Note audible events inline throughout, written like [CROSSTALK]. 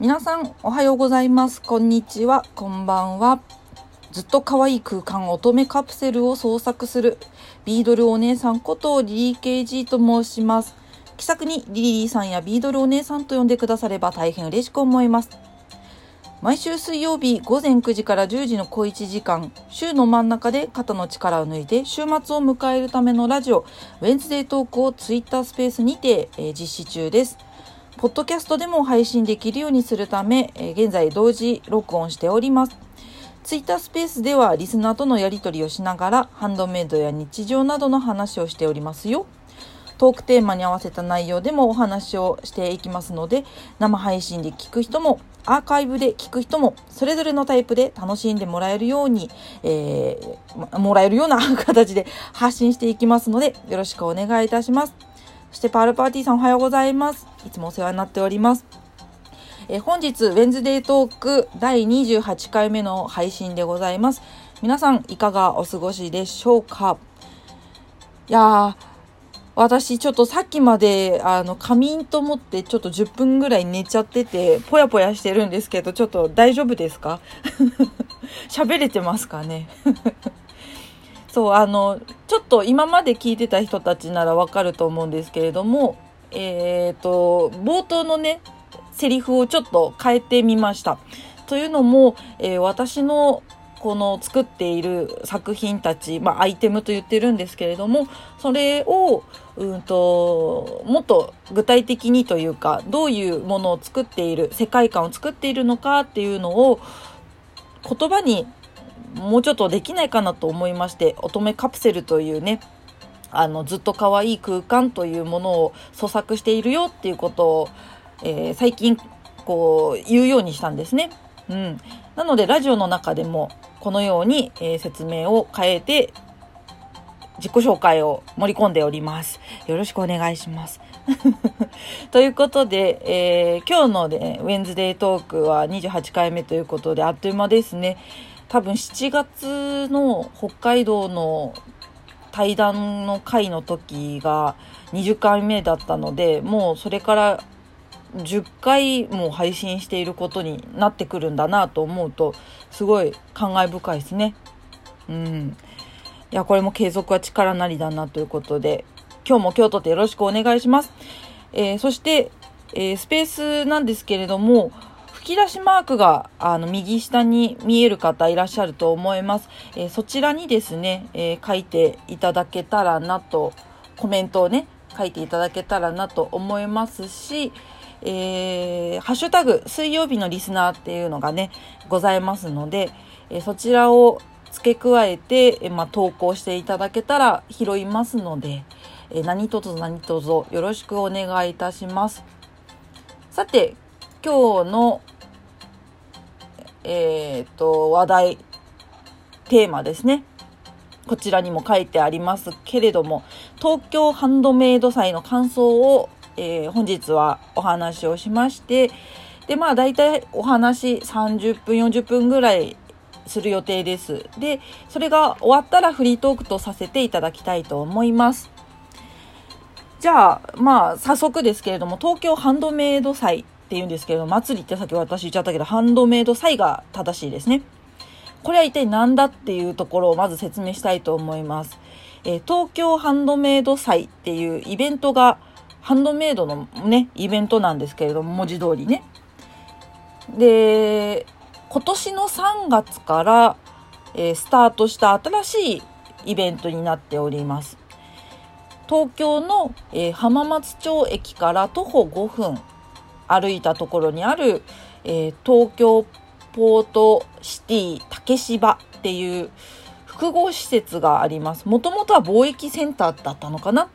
皆さんおはようございます。こんにちは。こんばんは。ずっと可愛い空間乙女カプセルを創作するビードルお姉さんことリリー KG と申します。気さくにリリーさんやビードルお姉さんと呼んでくだされば大変嬉しく思います。毎週水曜日午前9時から10時の小1時間週の真ん中で肩の力を抜いて週末を迎えるためのラジオウェンズデートークをツイッタースペースにて、えー、実施中です。ポッドキャストでも配信できるようにするため、え現在同時録音しております。ツイッタースペースではリスナーとのやり取りをしながらハンドメイドや日常などの話をしておりますよ。トークテーマに合わせた内容でもお話をしていきますので生配信で聞く人もアーカイブで聞く人もそれぞれのタイプで楽しんでもらえるように、えー、もらえるような [LAUGHS] 形で発信していきますのでよろしくお願いいたします。そしてパールパーティーさんおはようございます。いつもお世話になっております。え本日、ウェンズデートーク第28回目の配信でございます。皆さん、いかがお過ごしでしょうか？いやー、私ちょっとさっきまであの仮眠と思ってちょっと10分ぐらい寝ちゃっててぽやぽやしてるんですけどちょっと大丈夫ですか？[LAUGHS] 喋れてますかね？そうあのちょっと今まで聞いてた人たちならわかると思うんですけれどもえっ、ー、と冒頭のねセリフをちょっと変えてみました。というのも、えー、私のこの作っている作品たち、まあ、アイテムと言ってるんですけれどもそれをうんともっと具体的にというかどういうものを作っている世界観を作っているのかっていうのを言葉にもうちょっとできないかなと思いまして乙女カプセルというねあのずっと可愛い空間というものを創作しているよっていうことを、えー、最近こう言うようにしたんですね。うん、なのでラジオの中でもこのように、えー、説明を変えて自己紹介を盛り込んでおります。よろしくお願いします。[LAUGHS] ということで、えー、今日の、ね、ウェンズデートークは28回目ということであっという間ですね。多分7月の北海道の対談の回の時が20回目だったのでもうそれから10回も配信していることになってくるんだなと思うとすごい感慨深いですね。うん。いや、これも継続は力なりだなということで、今日も京都でよろしくお願いします。えー、そして、えー、スペースなんですけれども、き出しマークがあの右下に見える方いらっしゃると思います。えー、そちらにですね、えー、書いていただけたらなと、コメントをね、書いていただけたらなと思いますし、えー、ハッシュタグ水曜日のリスナーっていうのがね、ございますので、えそちらを付け加えて、えまあ、投稿していただけたら拾いますので、え何卒何卒よろしくお願いいたします。さて、今日のえっ、と、話題、テーマですね。こちらにも書いてありますけれども、東京ハンドメイド祭の感想を、えー、本日はお話をしまして、で、まあ大体お話30分、40分ぐらいする予定です。で、それが終わったらフリートークとさせていただきたいと思います。じゃあ、まあ早速ですけれども、東京ハンドメイド祭って言うんですけど、祭りってさっき私言っちゃったけど、ハンドメイド祭が正しいですね。これは一体何だっていうところをまず説明したいと思います。えー、東京ハンドメイド祭っていうイベントが、ハンドメイドのね、イベントなんですけれども、文字通りね。で、今年の3月から、えー、スタートした新しいイベントになっております。東京の、えー、浜松町駅から徒歩5分歩いたところにある、えー、東京ポートシティ竹芝っていう複合施設があります。もともとは貿易センターだったのかな、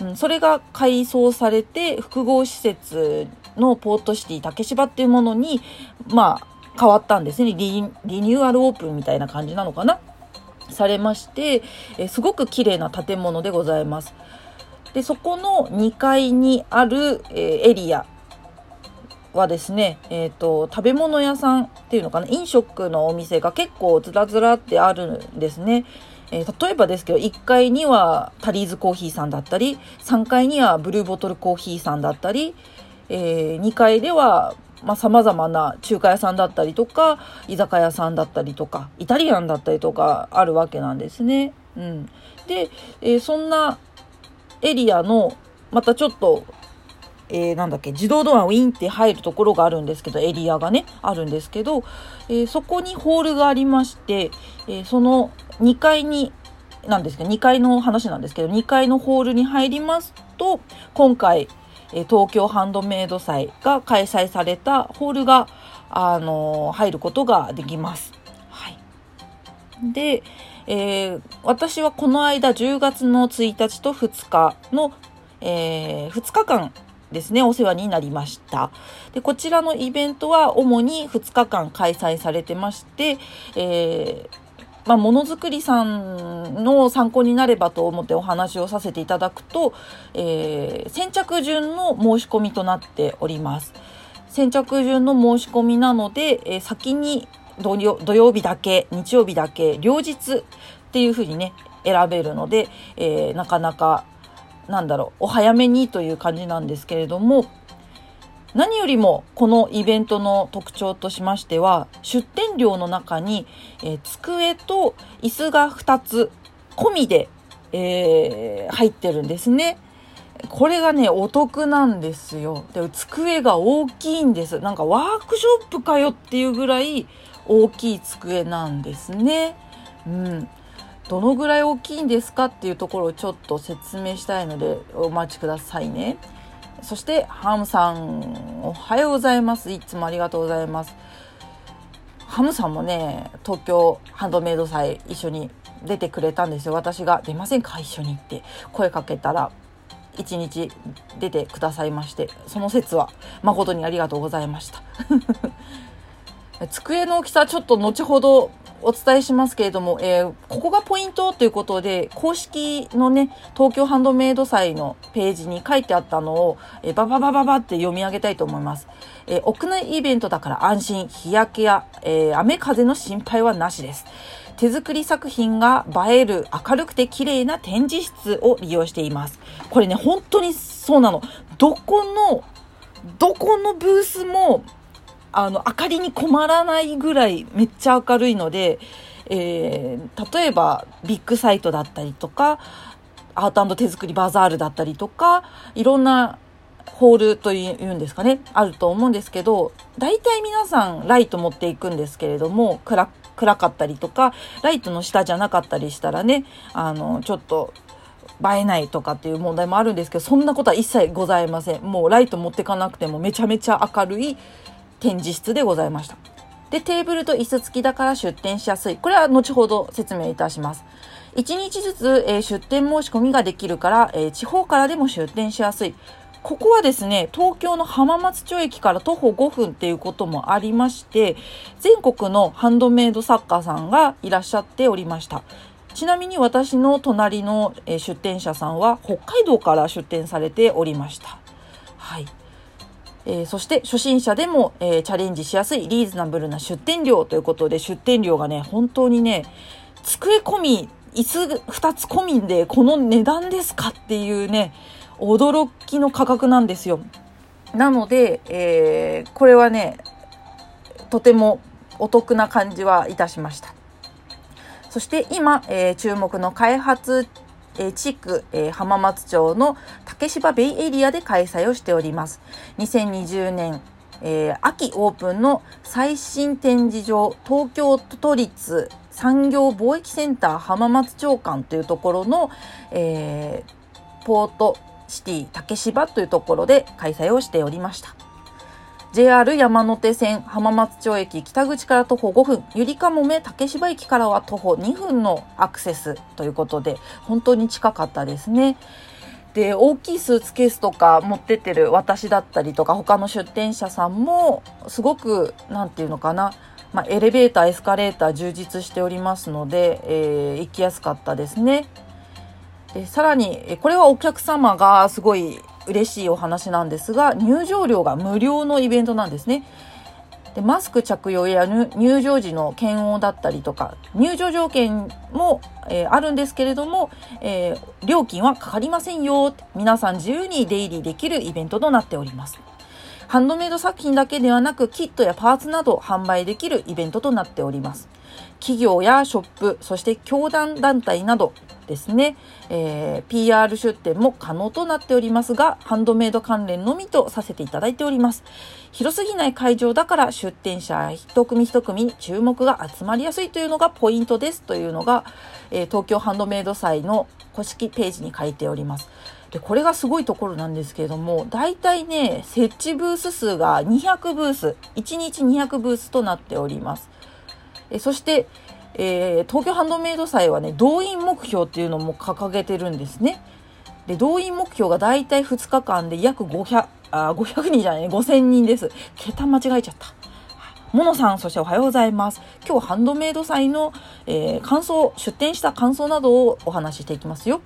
うん、それが改装されて複合施設のポートシティ竹芝っていうものに、まあ、変わったんですねリ。リニューアルオープンみたいな感じなのかな？されまして、えすごく綺麗な建物でございます。で、そこの2階にある、えエリアはですね、えっ、ー、と、食べ物屋さんっていうのかな、飲食のお店が結構ずらずらってあるんですね。えー、例えばですけど、1階にはタリーズコーヒーさんだったり、3階にはブルーボトルコーヒーさんだったり、えー、2階ではまあ、様々な中華屋さんだったりとか、居酒屋さんだったりとか、イタリアンだったりとかあるわけなんですね。うん。で、えー、そんなエリアの、またちょっと、えー、なんだっけ、自動ドアウィンって入るところがあるんですけど、エリアがね、あるんですけど、えー、そこにホールがありまして、えその2階に、なんですけど、2階の話なんですけど、2階のホールに入りますと、今回、え東京ハンドメイド祭が開催されたホールが、あの入ることができます。はい。で、えー、私はこの間10月の1日と2日の、えー、2日間ですね、お世話になりました。で、こちらのイベントは主に2日間開催されてまして、えーまあ、ものづくりさんの参考になればと思ってお話をさせていただくと、えー、先着順の申し込みとなっております。先着順の申し込みなので、えー、先に土曜日だけ、日曜日だけ、両日っていうふうにね、選べるので、えー、なかなか、なんだろう、お早めにという感じなんですけれども、何よりもこのイベントの特徴としましては出店料の中に、えー、机と椅子が2つ込みで、えー、入ってるんですね。これがね、お得なんですよ。で、机が大きいんです。なんかワークショップかよっていうぐらい大きい机なんですね。うん。どのぐらい大きいんですかっていうところをちょっと説明したいのでお待ちくださいね。そしてハムさんおはようございます。いつもありがとうございます。ハムさんもね東京ハンドメイド祭一緒に出てくれたんですよ。私が出ませんか？一緒にって。声かけたら一日出てくださいましてその説は誠にありがとうございました。机の大きさちょっと後ほどお伝えしますけれども、えー、ここがポイントということで、公式のね、東京ハンドメイド祭のページに書いてあったのを、えー、バババババって読み上げたいと思います。えー、屋内イベントだから安心、日焼けや、え雨風の心配はなしです。手作り作品が映える明るくて綺麗な展示室を利用しています。これね、本当にそうなの。どこの、どこのブースもあの、明かりに困らないぐらいめっちゃ明るいので、えー、例えばビッグサイトだったりとか、アート手作りバザールだったりとか、いろんなホールというんですかね、あると思うんですけど、大体皆さんライト持っていくんですけれども、暗暗かったりとか、ライトの下じゃなかったりしたらね、あの、ちょっと映えないとかっていう問題もあるんですけど、そんなことは一切ございません。もうライト持ってかなくてもめちゃめちゃ明るい展示室でございました。で、テーブルと椅子付きだから出店しやすい。これは後ほど説明いたします。1日ずつ、えー、出店申し込みができるから、えー、地方からでも出店しやすい。ここはですね、東京の浜松町駅から徒歩5分っていうこともありまして、全国のハンドメイド作家さんがいらっしゃっておりました。ちなみに私の隣の、出店者さんは北海道から出店されておりました。はい。えー、そして初心者でも、えー、チャレンジしやすいリーズナブルな出店料ということで出店料がね本当にね机込み椅子2つ込みでこの値段ですかっていうね驚きの価格なんですよ。なので、えー、これはねとてもお得な感じはいたしました。そして今、えー、注目の開発え地区、え浜松町の竹芝ベイエリアで開催をしております。2020年、えー、秋オープンの最新展示場東京都立産業貿易センター浜松町館というところの、えー、ポートシティ竹芝というところで開催をしておりました。JR 山手線浜松町駅北口から徒歩5分、ゆりかもめ竹芝駅からは徒歩2分のアクセスということで、本当に近かったですね。で、大きいスーツケースとか持ってってる私だったりとか、他の出店者さんも、すごく、なんていうのかな、まあ、エレベーター、エスカレーター充実しておりますので、えー、行きやすかったですね。でさらに、これはお客様がすごい嬉しいお話なんですが、入場料が無料のイベントなんですね。でマスク着用や入場時の検温だったりとか、入場条件も、えー、あるんですけれども、えー、料金はかかりませんよ。皆さん自由に出入りできるイベントとなっております。ハンドメイド作品だけではなく、キットやパーツなど販売できるイベントとなっております。企業やショップ、そして教団団体などですね、えー、PR 出店も可能となっておりますが、ハンドメイド関連のみとさせていただいております。広すぎない会場だから出店者一組一組に注目が集まりやすいというのがポイントですというのが、えー、東京ハンドメイド祭の公式ページに書いております。で、これがすごいところなんですけれども、大体ね、設置ブース数が200ブース、1日200ブースとなっております。えそして、えー、東京ハンドメイド祭はね、動員目標っていうのも掲げてるんですね。で、動員目標が大体2日間で約500、あ、500人じゃない、5000人です。桁間違えちゃった。モノさん、そしておはようございます。今日ハンドメイド祭の、えー、感想、出展した感想などをお話ししていきますよ。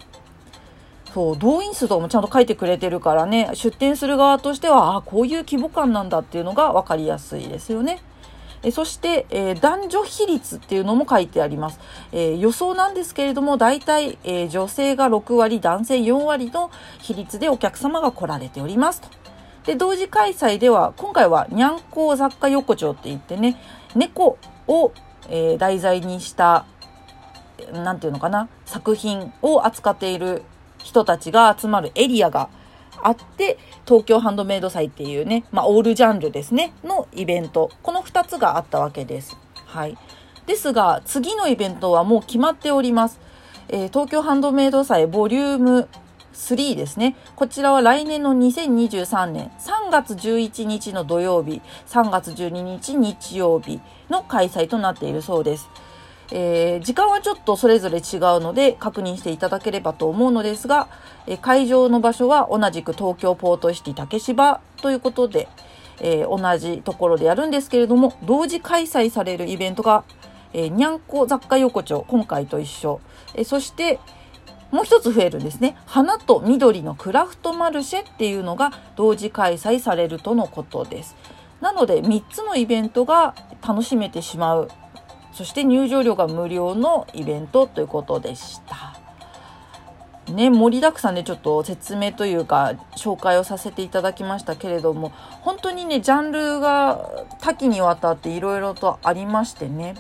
そう、動員数とかもちゃんと書いてくれてるからね、出展する側としては、あこういう規模感なんだっていうのが分かりやすいですよね。えそして、えー、男女比率っていうのも書いてあります。えー、予想なんですけれども、大体、えー、女性が6割、男性4割の比率でお客様が来られておりますと。で、同時開催では、今回はにゃんこ雑貨横丁って言ってね、猫を、え題材にした、なんていうのかな、作品を扱っている人たちが集まるエリアがあって、東京ハンドメイド祭っていうね、まあ、オールジャンルですね、のイベント。この2つがあったわけです。はい。ですが、次のイベントはもう決まっております。えー、東京ハンドメイド祭ボリューム3ですね。こちらは来年の2023年3月11日の土曜日、3月12日日曜日の開催となっているそうです。えー、時間はちょっとそれぞれ違うので確認していただければと思うのですが、えー、会場の場所は同じく東京ポートシティ竹芝ということで、えー、同じところでやるんですけれども、同時開催されるイベントが、えにゃんこ雑貨横丁、今回と一緒。えそして、もう一つ増えるんですね。花と緑のクラフトマルシェっていうのが同時開催されるとのことです。なので3つのイベントが楽しめてしまうそして入場料が無料のイベントということでした。ね、盛りだくさんでちょっと説明というか紹介をさせていただきましたけれども本当にねジャンルが多岐にわたっていろいろとありましてね。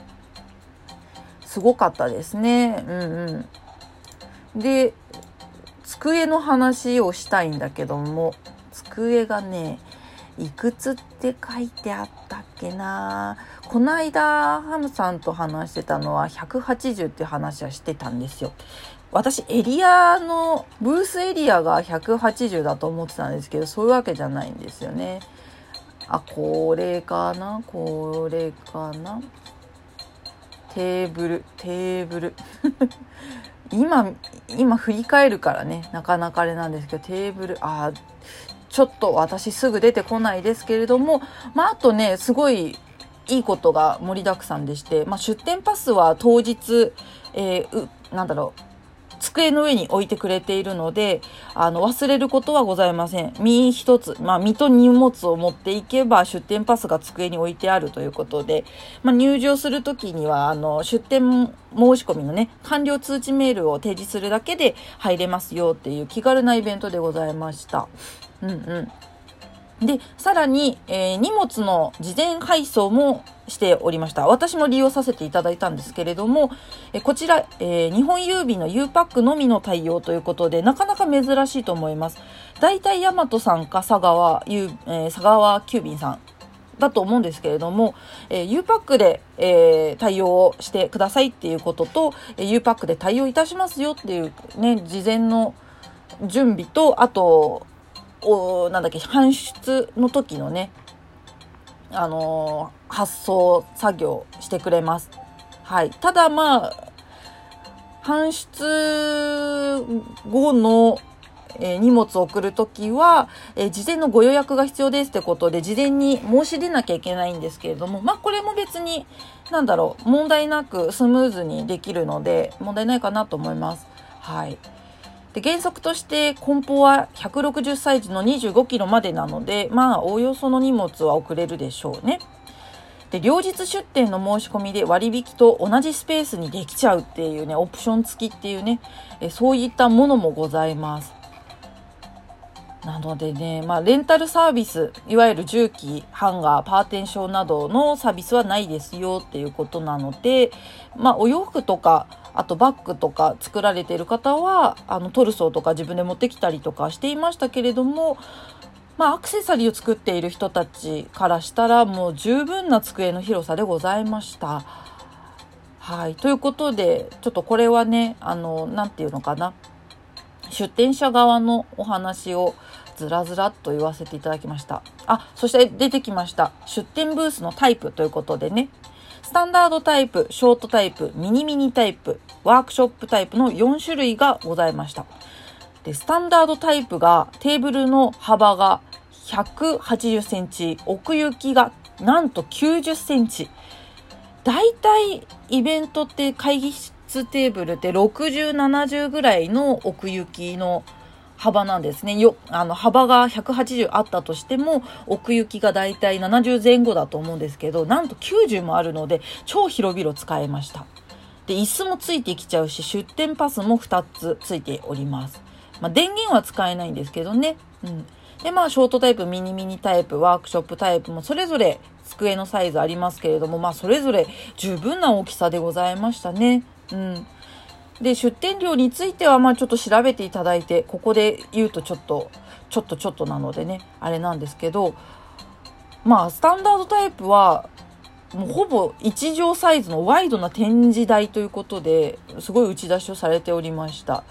すごかったですね。うんうん。で机の話をしたいんだけども机がねいくつって書いてあったっけな。この間ハムさんと話してたのは180っていう話はしてたんですよ。私エリアのブースエリアが180だと思ってたんですけどそういうわけじゃないんですよね。あこれかな？これかな？テーブルテーブル。[LAUGHS] 今今振り返るからねなかなかあれなんですけどテーブル。あちょっと私すぐ出てこないですけれども、まあ、あとね、すごいいいことが盛りだくさんでして、まあ、出店パスは当日、えー、なんだろう、机の上に置いてくれているので、あの、忘れることはございません。身一つ、まあ、身と荷物を持っていけば、出店パスが机に置いてあるということで、まあ、入場するときには、あの、出店申し込みのね、完了通知メールを提示するだけで入れますよっていう気軽なイベントでございました。うんうん。で、さらに、えー、荷物の事前配送もしておりました。私も利用させていただいたんですけれども、えこちら、えー、日本郵便の U パックのみの対応ということで、なかなか珍しいと思います。大体ヤマトさんか佐川、ゆえー、佐川急便さんだと思うんですけれども、えー、U パックで、えー、対応してくださいっていうことと、えー、U パックで対応いたしますよっていうね、事前の準備と、あと、おなんだっけ、搬出の時のね、あのー、発送作業してくれます。はい。ただまあ、搬出後の、えー、荷物を送るときは、えー、事前のご予約が必要ですってことで、事前に申し出なきゃいけないんですけれども、まあこれも別に、なんだろう、問題なくスムーズにできるので、問題ないかなと思います。はい。で原則として梱包は160サイズの25キロまでなので、まあ、おおよその荷物は送れるでしょうね。で、両日出店の申し込みで割引と同じスペースにできちゃうっていうね、オプション付きっていうね、えそういったものもございます。なのでね、まあ、レンタルサービス、いわゆる重機、ハンガー、パーテンションなどのサービスはないですよっていうことなので、まあ、お洋服とか、あとバッグとか作られている方は、あの、トルソーとか自分で持ってきたりとかしていましたけれども、まあ、アクセサリーを作っている人たちからしたら、もう十分な机の広さでございました。はい。ということで、ちょっとこれはね、あの、なんていうのかな。出店者側のお話をずらずらっと言わせていただきました。あ、そして出てきました。出店ブースのタイプということでね、タンダードタイプ、ショートタイプ、ミニミニタイプ、ワークショップタイプの4種類がございました。で、スタンダードタイプがテーブルの幅が180センチ、奥行きがなんと90センチ。だいたいイベントって会議室テーブルって60、70ぐらいの奥行きの幅なんですね。よ、あの、幅が180あったとしても、奥行きがだいたい70前後だと思うんですけど、なんと90もあるので、超広々使えました。で、椅子もついてきちゃうし、出店パスも2つついております。まあ、電源は使えないんですけどね。うん。で、まあ、ショートタイプ、ミニミニタイプ、ワークショップタイプもそれぞれ机のサイズありますけれども、まあ、それぞれ十分な大きさでございましたね。うん。で、出店料については、まあちょっと調べていただいて、ここで言うとちょっと、ちょっとちょっとなのでね、あれなんですけど、まあスタンダードタイプは、もうほぼ1畳サイズのワイドな展示台ということで、すごい打ち出しをされておりました。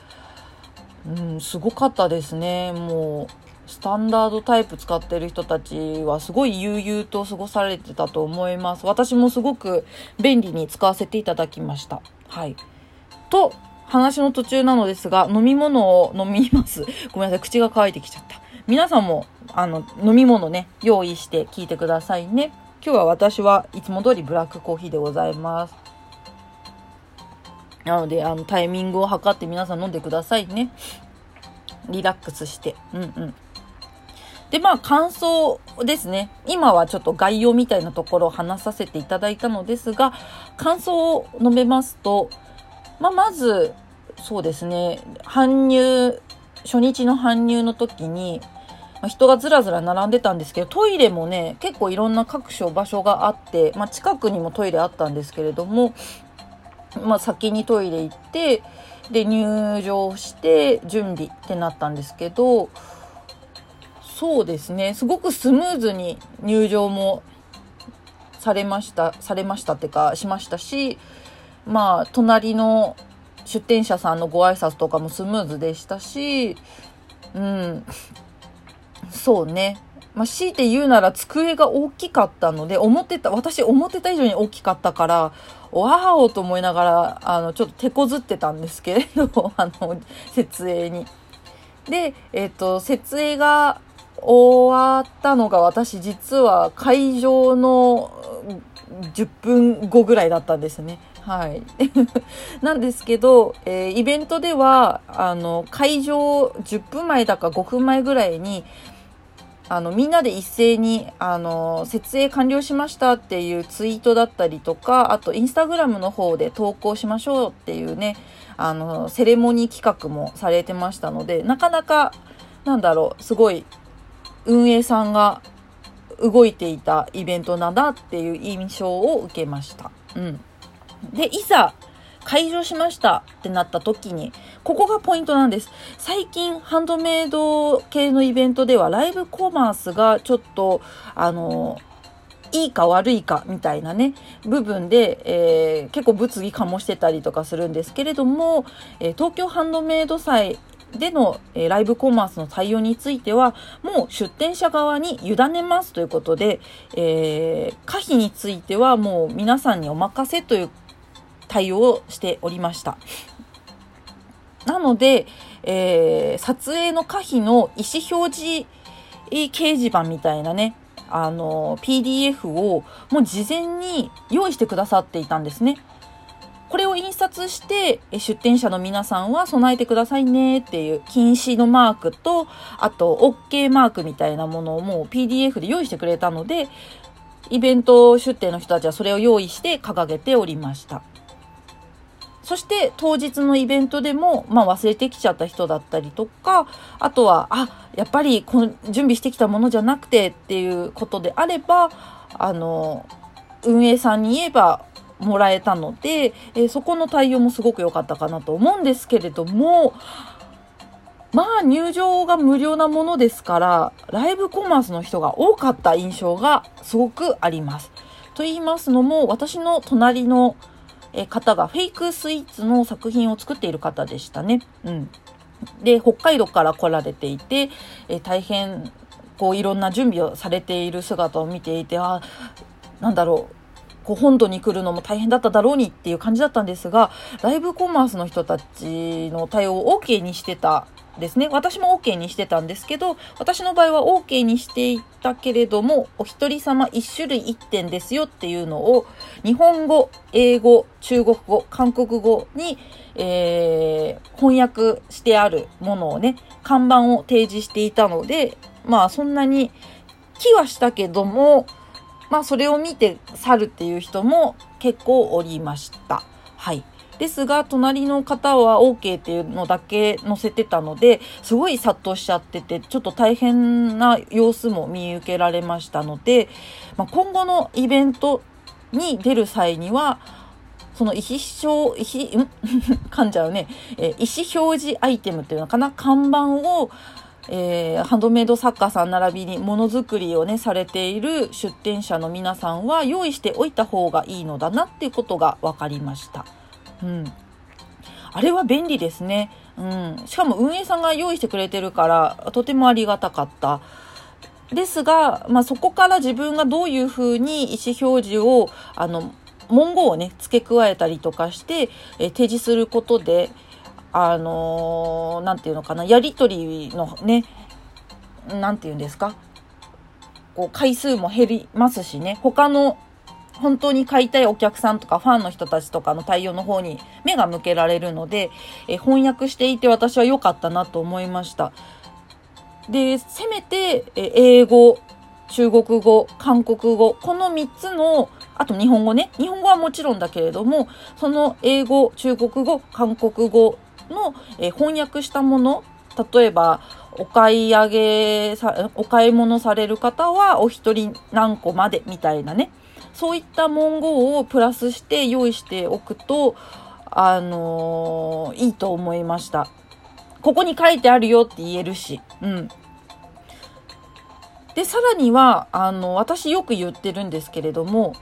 うん、すごかったですね。もう、スタンダードタイプ使ってる人たちはすごい悠々と過ごされてたと思います。私もすごく便利に使わせていただきました。はい。と、話の途中なのですが、飲み物を飲みます。[LAUGHS] ごめんなさい、口が乾いてきちゃった。皆さんも、あの、飲み物ね、用意して聞いてくださいね。今日は私はいつも通りブラックコーヒーでございます。なので、あの、タイミングを測って皆さん飲んでくださいね。リラックスして。うんうん。で、まあ、感想ですね。今はちょっと概要みたいなところを話させていただいたのですが、感想を述べますと、まあ、まず、そうですね、搬入、初日の搬入の時に、ま、人がずらずら並んでたんですけど、トイレもね、結構いろんな各所場所があって、まあ、近くにもトイレあったんですけれども、まあ、先にトイレ行って、で、入場して、準備ってなったんですけど、そうですね。すごくスムーズに入場もされました、されましたってか、しましたし、まあ、隣の出店者さんのご挨拶とかもスムーズでしたし、うん、そうね。まあ、強いて言うなら机が大きかったので、思ってた、私思ってた以上に大きかったから、わおと思いながら、あの、ちょっと手こずってたんですけれど、[LAUGHS] あの、設営に。で、えっ、と、設営が終わったのが私実は会場の10分後ぐらいだったんですね。はい。[LAUGHS] なんですけど、えー、イベントでは、あの、会場10分前だか5分前ぐらいに、あの、みんなで一斉に、あの、設営完了しましたっていうツイートだったりとか、あと、インスタグラムの方で投稿しましょうっていうね、あの、セレモニー企画もされてましたので、なかなか、なんだろう、すごい運営さんが動いていたイベントなんだっていう印象を受けました。うん。で、いざ、開場しましたってなった時に、ここがポイントなんです。最近、ハンドメイド系のイベントでは、ライブコマースがちょっと、あの、いいか悪いかみたいなね、部分で、えー、結構物議かもしてたりとかするんですけれども、えー、東京ハンドメイド祭での、えー、ライブコマースの対応については、もう出店者側に委ねますということで、えー、可否についてはもう皆さんにお任せという対応をしておりました。なので、えー、撮影の可否の意思表示掲示板みたいなね、あの、PDF をもう事前に用意してくださっていたんですね。これを印刷して、出店者の皆さんは備えてくださいねっていう禁止のマークと、あと OK マークみたいなものをもう PDF で用意してくれたので、イベント出店の人たちはそれを用意して掲げておりました。そして当日のイベントでも、まあ、忘れてきちゃった人だったりとかあとはあやっぱりこの準備してきたものじゃなくてっていうことであればあの運営さんに言えばもらえたので、えー、そこの対応もすごく良かったかなと思うんですけれどもまあ入場が無料なものですからライブコマースの人が多かった印象がすごくあります。と言いますのも私の隣のえ方がフェイクスイーツの作品を作っている方でしたね。うん。で、北海道から来られていて、え大変、こう、いろんな準備をされている姿を見ていて、あ、なんだろう。こう本土に来るのも大変だっただろうにっていう感じだったんですが、ライブコマースの人たちの対応を OK にしてたですね。私も OK にしてたんですけど、私の場合は OK にしていたけれども、お一人様一種類一点ですよっていうのを、日本語、英語、中国語、韓国語に、えー、翻訳してあるものをね、看板を提示していたので、まあそんなに気はしたけども、まあそれを見て去るっていう人も結構おりました。はい。ですが、隣の方は OK っていうのだけ載せてたので、すごい殺到しちゃってて、ちょっと大変な様子も見受けられましたので、まあ、今後のイベントに出る際には、その意思表、意思、ん？[LAUGHS] 噛んじゃうね。え意思表示アイテムっていうのかな？看板を、えー、ハンドメイド作家さん並びにものづくりをね、されている出店者の皆さんは用意しておいた方がいいのだなっていうことが分かりました。うん。あれは便利ですね。うん。しかも運営さんが用意してくれてるから、とてもありがたかった。ですが、まあ、そこから自分がどういうふうに意思表示を、あの、文言をね、付け加えたりとかして、え提示することで、あのー、なんていうのかな、やりとりのね、なんていうんですか、こう、回数も減りますしね、他の本当に買いたいお客さんとかファンの人たちとかの対応の方に目が向けられるので、え翻訳していて私は良かったなと思いました。で、せめて、え英語、中国語、韓国語、この3つの、あと日本語ね。日本語はもちろんだけれども、その英語、中国語、韓国語の、え翻訳したもの、例えば、お買い上げさ、お買い物される方はお一人何個までみたいなね。そういった文言をプラスして用意しておくと、あのー、いいと思いました。ここに書いてあるよって言えるし。うん。で、さらには、あの、私よく言ってるんですけれども、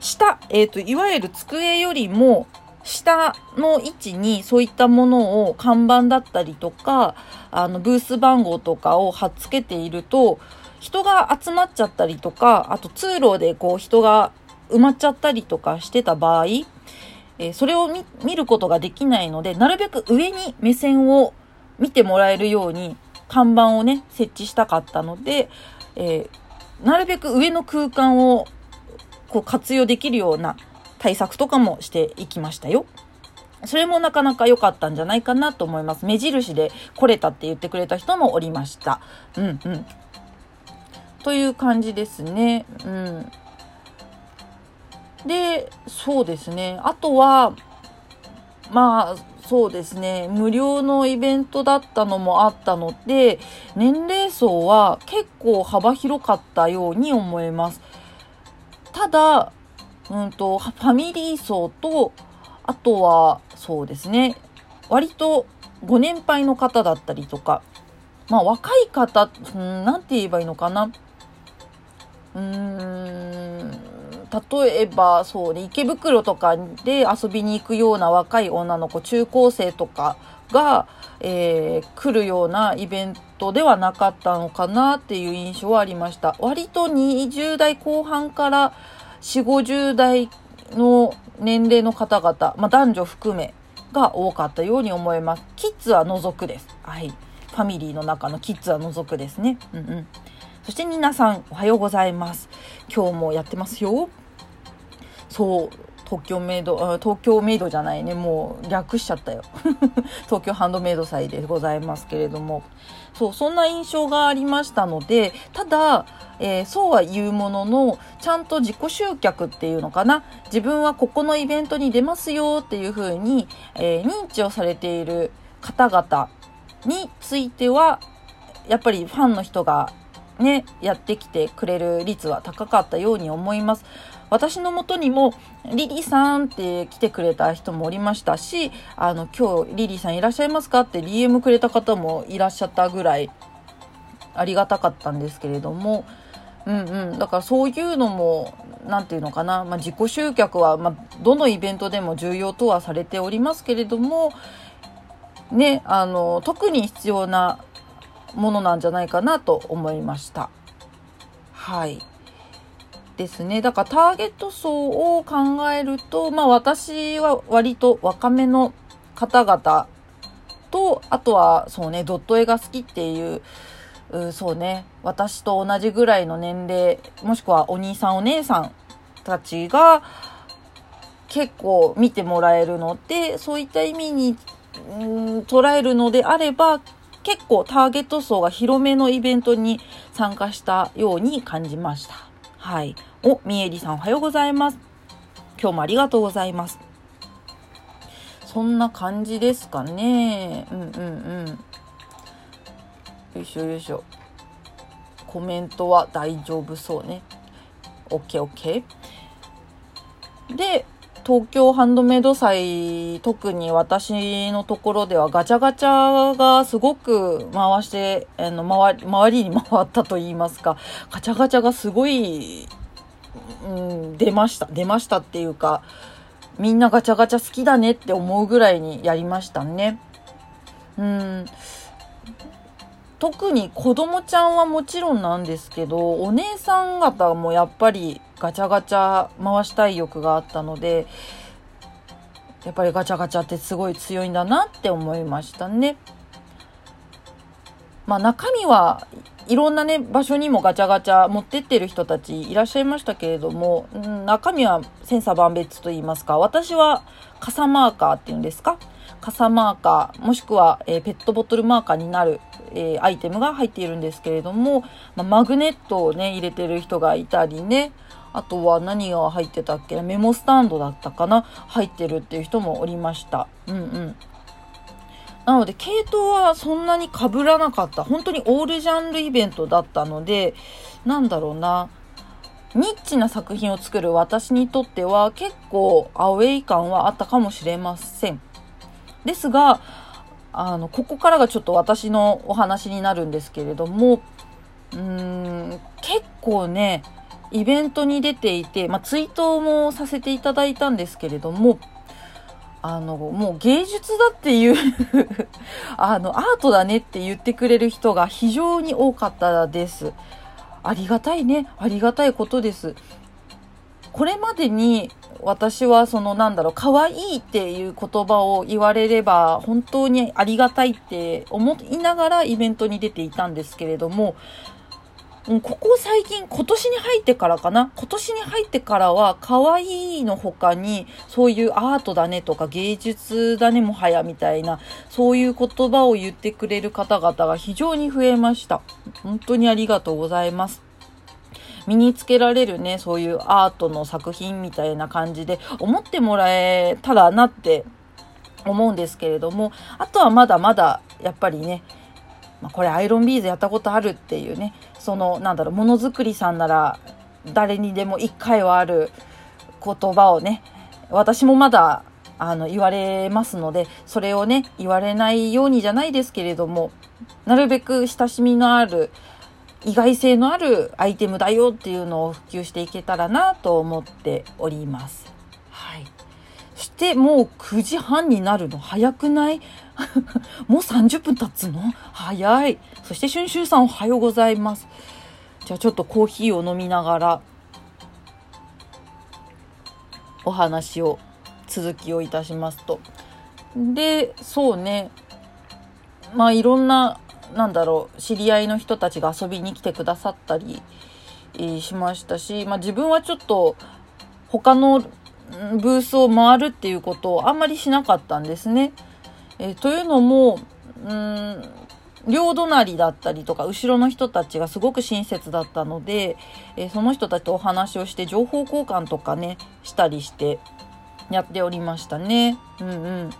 下、えっ、ー、と、いわゆる机よりも、下の位置にそういったものを看板だったりとか、あの、ブース番号とかを貼っつけていると、人が集まっちゃったりとか、あと通路でこう人が埋まっちゃったりとかしてた場合、えー、それを見ることができないので、なるべく上に目線を見てもらえるように看板をね、設置したかったので、えー、なるべく上の空間をこう活用できるような対策とかもしていきましたよ。それもなかなか良かったんじゃないかなと思います。目印で来れたって言ってくれた人もおりました。うんうん。という感じですね。うん。で、そうですね。あとは、まあ、そうですね。無料のイベントだったのもあったので、年齢層は結構幅広かったように思えます。ただ、うんと、ファミリー層と、あとは、そうですね。割とご年配の方だったりとか、まあ若い方、うん、なんて言えばいいのかな。うーん。例えばそうね池袋とかで遊びに行くような若い女の子中高生とかが、えー、来るようなイベントではなかったのかなっていう印象はありました。割と20代後半から4 5 0代の年齢の方々、まあ、男女含めが多かったように思います。キッズは除くです。はい。ファミリーの中のキッズは除くですね。うんうん。そして皆さんおはようございます。今日もやってますよ。そう。東京メイド、東京メイドじゃないね、もう略しちゃったよ。[LAUGHS] 東京ハンドメイド祭でございますけれども。そう、そんな印象がありましたので、ただ、えー、そうは言うものの、ちゃんと自己集客っていうのかな。自分はここのイベントに出ますよっていうふうに、えー、認知をされている方々については、やっぱりファンの人がね、やってきてくれる率は高かったように思います。私のもとにも、リリーさんって来てくれた人もおりましたし、あの、今日リリーさんいらっしゃいますかって DM くれた方もいらっしゃったぐらい、ありがたかったんですけれども、うんうん。だからそういうのも、何て言うのかな、まあ、自己集客は、まあ、どのイベントでも重要とはされておりますけれども、ね、あの、特に必要なものなんじゃないかなと思いました。はい。ですね。だからターゲット層を考えると、まあ私は割と若めの方々と、あとはそうね、ドット絵が好きっていう、うそうね、私と同じぐらいの年齢、もしくはお兄さんお姉さんたちが結構見てもらえるので、そういった意味に、うん、捉えるのであれば、結構ターゲット層が広めのイベントに参加したように感じました。はい。お、みえりさんおはようございます。今日もありがとうございます。そんな感じですかね。うんうんうん。よいしょよいしょ。コメントは大丈夫そうね。OKOK。で、東京ハンドメイド祭、特に私のところではガチャガチャがすごく回して、あの、周り、周りに回ったと言いますか、ガチャガチャがすごい、うん、出ました。出ましたっていうか、みんなガチャガチャ好きだねって思うぐらいにやりましたね。うん。特に子供ちゃんはもちろんなんですけど、お姉さん方もやっぱりガチャガチャ回したい欲があったので、やっぱりガチャガチャってすごい強いんだなって思いましたね。まあ中身はいろんなね、場所にもガチャガチャ持ってってる人たちいらっしゃいましたけれども、中身は千差万別と言いますか、私は傘マーカーっていうんですか？傘マーカー、もしくは、え、ペットボトルマーカーになる、え、アイテムが入っているんですけれども、ま、マグネットをね、入れてる人がいたりね、あとは何が入ってたっけ？メモスタンドだったかな？入ってるっていう人もおりました。うんうん。なので、系統はそんなに被らなかった。本当にオールジャンルイベントだったので、なんだろうな。ニッチな作品を作る私にとっては結構アウェイ感はあったかもしれません。ですが、あの、ここからがちょっと私のお話になるんですけれども、うーん、結構ね、イベントに出ていて、まあ、ツイートもさせていただいたんですけれども、あの、もう芸術だっていう [LAUGHS] あの、アートだねって言ってくれる人が非常に多かったです。ありがたいね。ありがたいことです。これまでに私はそのなんだろう、可愛いっていう言葉を言われれば本当にありがたいって思いながらイベントに出ていたんですけれども、ここ最近、今年に入ってからかな？今年に入ってからは、可愛いの他に、そういうアートだねとか芸術だねもはやみたいな、そういう言葉を言ってくれる方々が非常に増えました。本当にありがとうございます。身につけられるね、そういうアートの作品みたいな感じで思ってもらえたらなって思うんですけれども、あとはまだまだやっぱりね、まあ、これアイロンビーズやったことあるっていうね、そのなんだろう、ものづくりさんなら誰にでも一回はある言葉をね、私もまだあの言われますので、それをね、言われないようにじゃないですけれども、なるべく親しみのある意外性のあるアイテムだよっていうのを普及していけたらなと思っております。てもう9時半になるの早くない？[LAUGHS] もう30分経つの？早い。そしてシュンシュンさんおはようございます。じゃあちょっとコーヒーを飲みながらお話を続きをいたしますと。で、そうね。まあいろんななんだろう知り合いの人たちが遊びに来てくださったり、しましたし、まあ、自分はちょっと他のブースを回るっていうことをあんまりしなかったんですね。えー、というのも、うん、両隣だったりとか、後ろの人たちがすごく親切だったので、えー、その人たちとお話をして情報交換とかね、したりしてやっておりましたね。うんうん。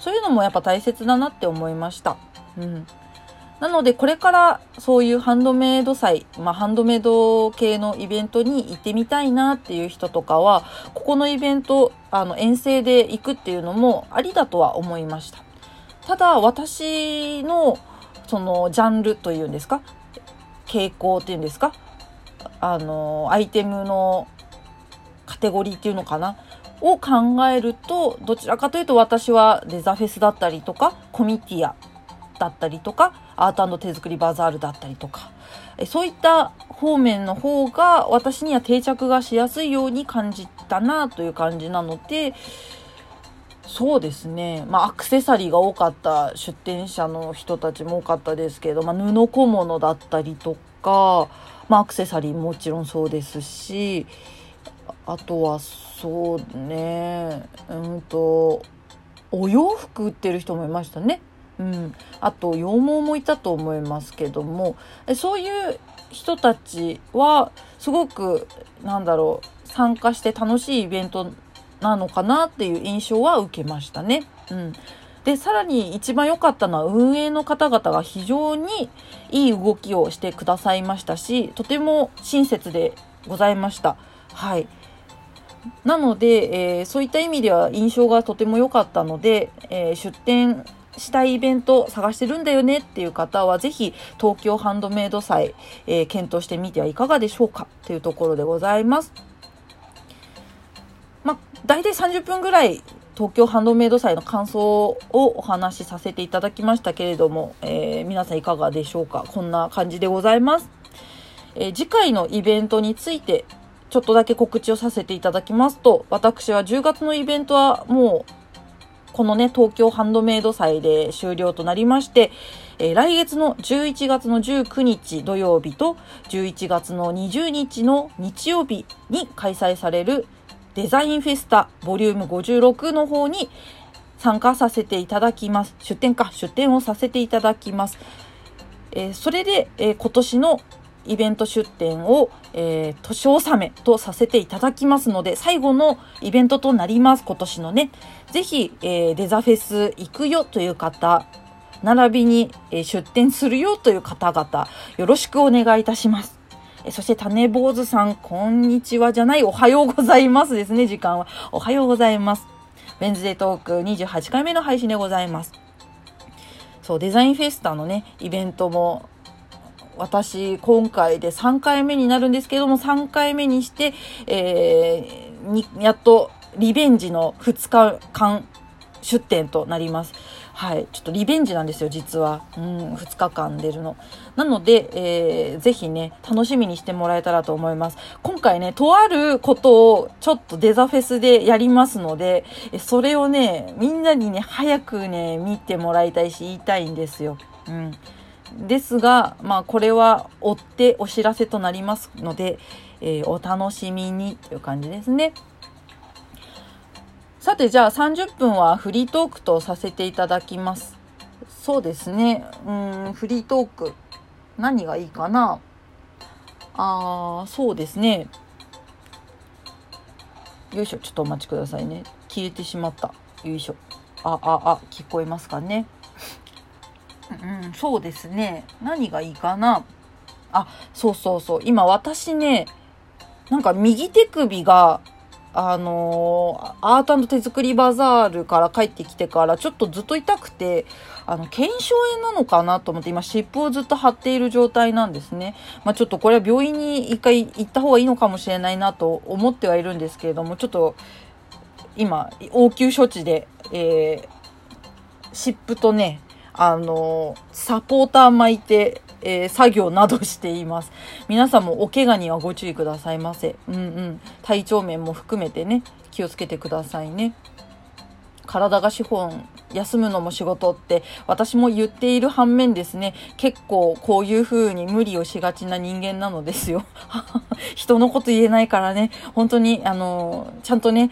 そういうのもやっぱ大切だなって思いました。うん。なので、これからそういうハンドメイド祭、まあ、ハンドメイド系のイベントに行ってみたいなっていう人とかは、ここのイベント、あの、遠征で行くっていうのもありだとは思いました。ただ、私の、その、ジャンルというんですか傾向っていうんですかあの、アイテムのカテゴリーっていうのかなを考えると、どちらかというと私はデザフェスだったりとか、コミティアだったりとか、アート手作りバザールだったりとか、そういった方面の方が私には定着がしやすいように感じたなという感じなので、そうですね。まあ、アクセサリーが多かった出店者の人たちも多かったですけど、まあ、布小物だったりとか、まあ、アクセサリーもちろんそうですし、あとはそうね、うんと、お洋服売ってる人もいましたね。うん、あと羊毛もいたと思いますけどもそういう人たちはすごくなんだろう参加して楽しいイベントなのかなっていう印象は受けましたね。うん、でさらに一番良かったのは運営の方々が非常にいい動きをしてくださいましたしとても親切でございました。はいなので、えー、そういった意味では印象がとても良かったので、えー、出店したいイベント探してるんだよねっていう方は、ぜひ東京ハンドメイド祭、えー、検討してみてはいかがでしょうかというところでございます。まあ、大体30分ぐらい東京ハンドメイド祭の感想をお話しさせていただきましたけれども、えー、皆さんいかがでしょうかこんな感じでございます。えー、次回のイベントについてちょっとだけ告知をさせていただきますと、私は10月のイベントはもうこのね、東京ハンドメイド祭で終了となりまして、えー、来月の11月の19日土曜日と11月の20日の日曜日に開催されるデザインフェスタボリューム56の方に参加させていただきます。出展か、出展をさせていただきます。えー、それで、えー、今年のイベント出店を、えー、年納めとさせていただきますので、最後のイベントとなります、今年のね。ぜひ、えー、デザフェス行くよという方、並びに、えー、出店するよという方々、よろしくお願いいたします。えそして、種坊主さん、こんにちはじゃない、おはようございますですね、時間は。おはようございます。ベンズデートーク28回目の配信でございます。そう、デザインフェスタのね、イベントも私、今回で3回目になるんですけども、3回目にして、えー、に、やっと、リベンジの2日間出店となります。はい。ちょっとリベンジなんですよ、実は。うん、2日間出るの。なので、えー、ぜひね、楽しみにしてもらえたらと思います。今回ね、とあることをちょっとデザフェスでやりますので、それをね、みんなにね、早くね、見てもらいたいし、言いたいんですよ。うん。ですが、まあ、これは追ってお知らせとなりますので、えー、お楽しみにという感じですね。さて、じゃあ30分はフリートークとさせていただきます。そうですね。うん、フリートーク。何がいいかな？あー、そうですね。よいしょ、ちょっとお待ちくださいね。消えてしまった。よいしょ。あ、あ、あ、聞こえますかね？うん、そうですね。何がいいかな。あ、そうそうそう。今私ね、なんか右手首が、あのー、アート手作りバザールから帰ってきてからちょっとずっと痛くて、あの、腱鞘炎なのかなと思って今湿布をずっと貼っている状態なんですね。まあちょっとこれは病院に一回行った方がいいのかもしれないなと思ってはいるんですけれども、ちょっと今、応急処置で、えー、湿布とね、あの、サポーター巻いて、えー、作業などしています。皆さんもお怪我にはご注意くださいませ。うんうん。体調面も含めてね、気をつけてくださいね。体が資本休むのも仕事って私も言っている反面ですね結構こういう風に無理をしがちな人間なのですよ。[LAUGHS] 人のこと言えないからね。本当にあのちゃんとね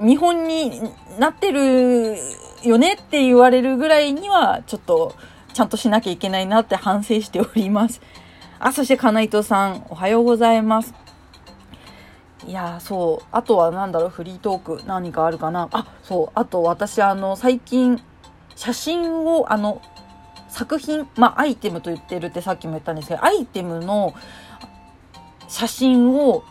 見本になってるよねって言われるぐらいにはちょっとちゃんとしなきゃいけないなって反省しております。あそして金糸さんおはようございます。いやそう。あとは何だろうフリートーク何かあるかな？あそう。あと私あの最近写真をあの作品まあアイテムと言ってるってさっきも言ったんですけどアイテムの写真を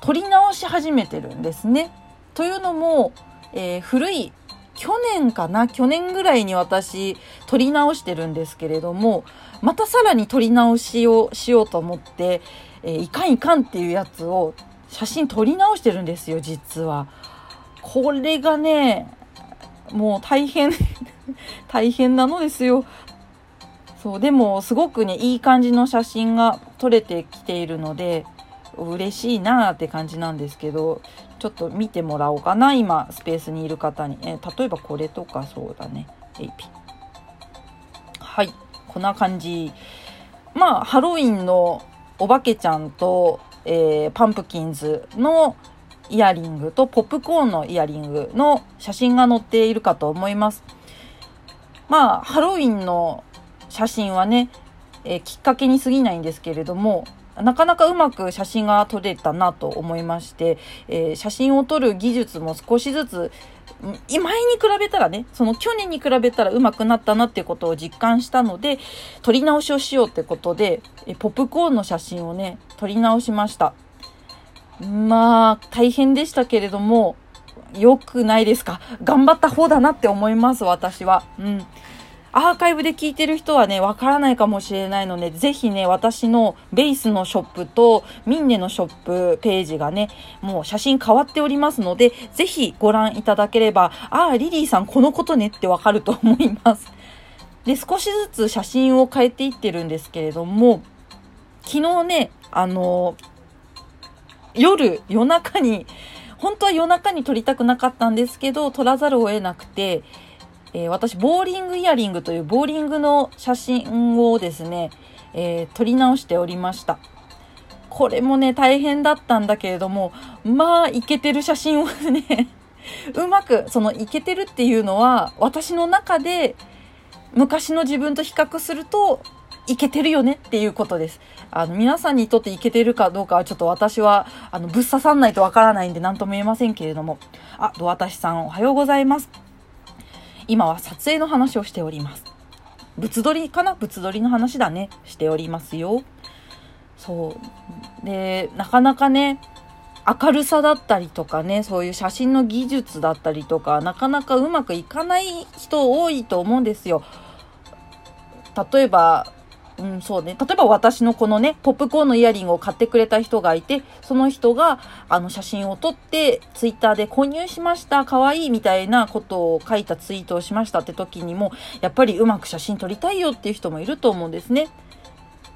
撮り直し始めてるんですね。というのも、えー、古い去年かな？去年ぐらいに私撮り直してるんですけれどもまたさらに撮り直しをしようと思って、えー、いかんいかんっていうやつを写真撮り直してるんですよ、実は。これがね、もう大変 [LAUGHS] 大変なのですよ。そう、でもすごくね、いい感じの写真が撮れてきているので、嬉しいなーって感じなんですけど、ちょっと見てもらおうかな、今、スペースにいる方に。え例えばこれとかそうだね。エイピ。はい、こんな感じ。まあ、ハロウィンのお化けちゃんと、えー、パンプキンズのイヤリングとポップコーンのイヤリングの写真が載っているかと思います。まあ、ハロウィンの写真はね、えー、きっかけに過ぎないんですけれども、なかなかうまく写真が撮れたなと思いまして、えー、写真を撮る技術も少しずつ前に比べたらね、その去年に比べたら上手くなったなっていうことを実感したので、撮り直しをしようってことで、えポップコーンの写真をね、撮り直しました。まあ、大変でしたけれども、良くないですか？頑張った方だなって思います、私は。うん。アーカイブで聞いてる人はね、わからないかもしれないので、ぜひね、私のベースのショップとミンネのショップページがね、もう写真変わっておりますので、ぜひご覧いただければ、ああ、リリーさんこのことねってわかると思います。で、少しずつ写真を変えていってるんですけれども、昨日ね、あの、夜、夜中に、本当は夜中に撮りたくなかったんですけど、撮らざるを得なくて、えー、私、ボーリングイヤリングというボーリングの写真をですね、えー、撮り直しておりました。これもね、大変だったんだけれども、まあ、イケてる写真をね [LAUGHS] うまく、そのイケてるっていうのは、私の中で、昔の自分と比較すると、いけてるよねっていうことです。あの、皆さんにとっていけてるかどうかはちょっと私は、あの、ぶっ刺さんないとわからないんで何とも言えませんけれども。あ、ドアタシさんおはようございます。今は撮影の話をしております。物撮りかな？物撮りの話だね。しておりますよ。そう。で、なかなかね、明るさだったりとかね、そういう写真の技術だったりとか、なかなかうまくいかない人多いと思うんですよ。例えば、うん、そうね。例えば私のこのね、ポップコーンのイヤリングを買ってくれた人がいて、その人が、あの、写真を撮って、ツイッターで購入しました、可愛いみたいなことを書いたツイートをしましたって時にも、やっぱりうまく写真撮りたいよっていう人もいると思うんですね。